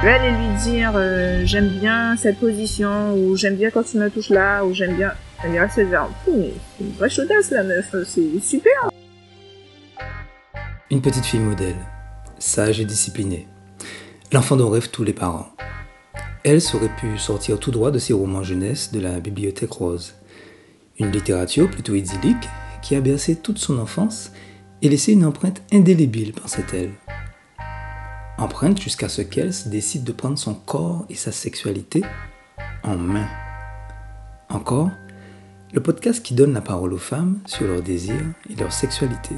Je vais aller lui dire euh, j'aime bien cette position ou j'aime bien quand tu me touches là ou j'aime bien. Elle va se c'est une vraie chaudasse la meuf, c'est super. Une petite fille modèle, sage et disciplinée. L'enfant dont rêvent tous les parents. Elle aurait pu sortir tout droit de ses romans jeunesse de la bibliothèque rose. Une littérature plutôt idyllique qui a bercé toute son enfance et laissé une empreinte indélébile, pensait-elle. Empreinte jusqu'à ce qu'elle décide de prendre son corps et sa sexualité en main. Encore, le podcast qui donne la parole aux femmes sur leurs désirs et leur sexualité.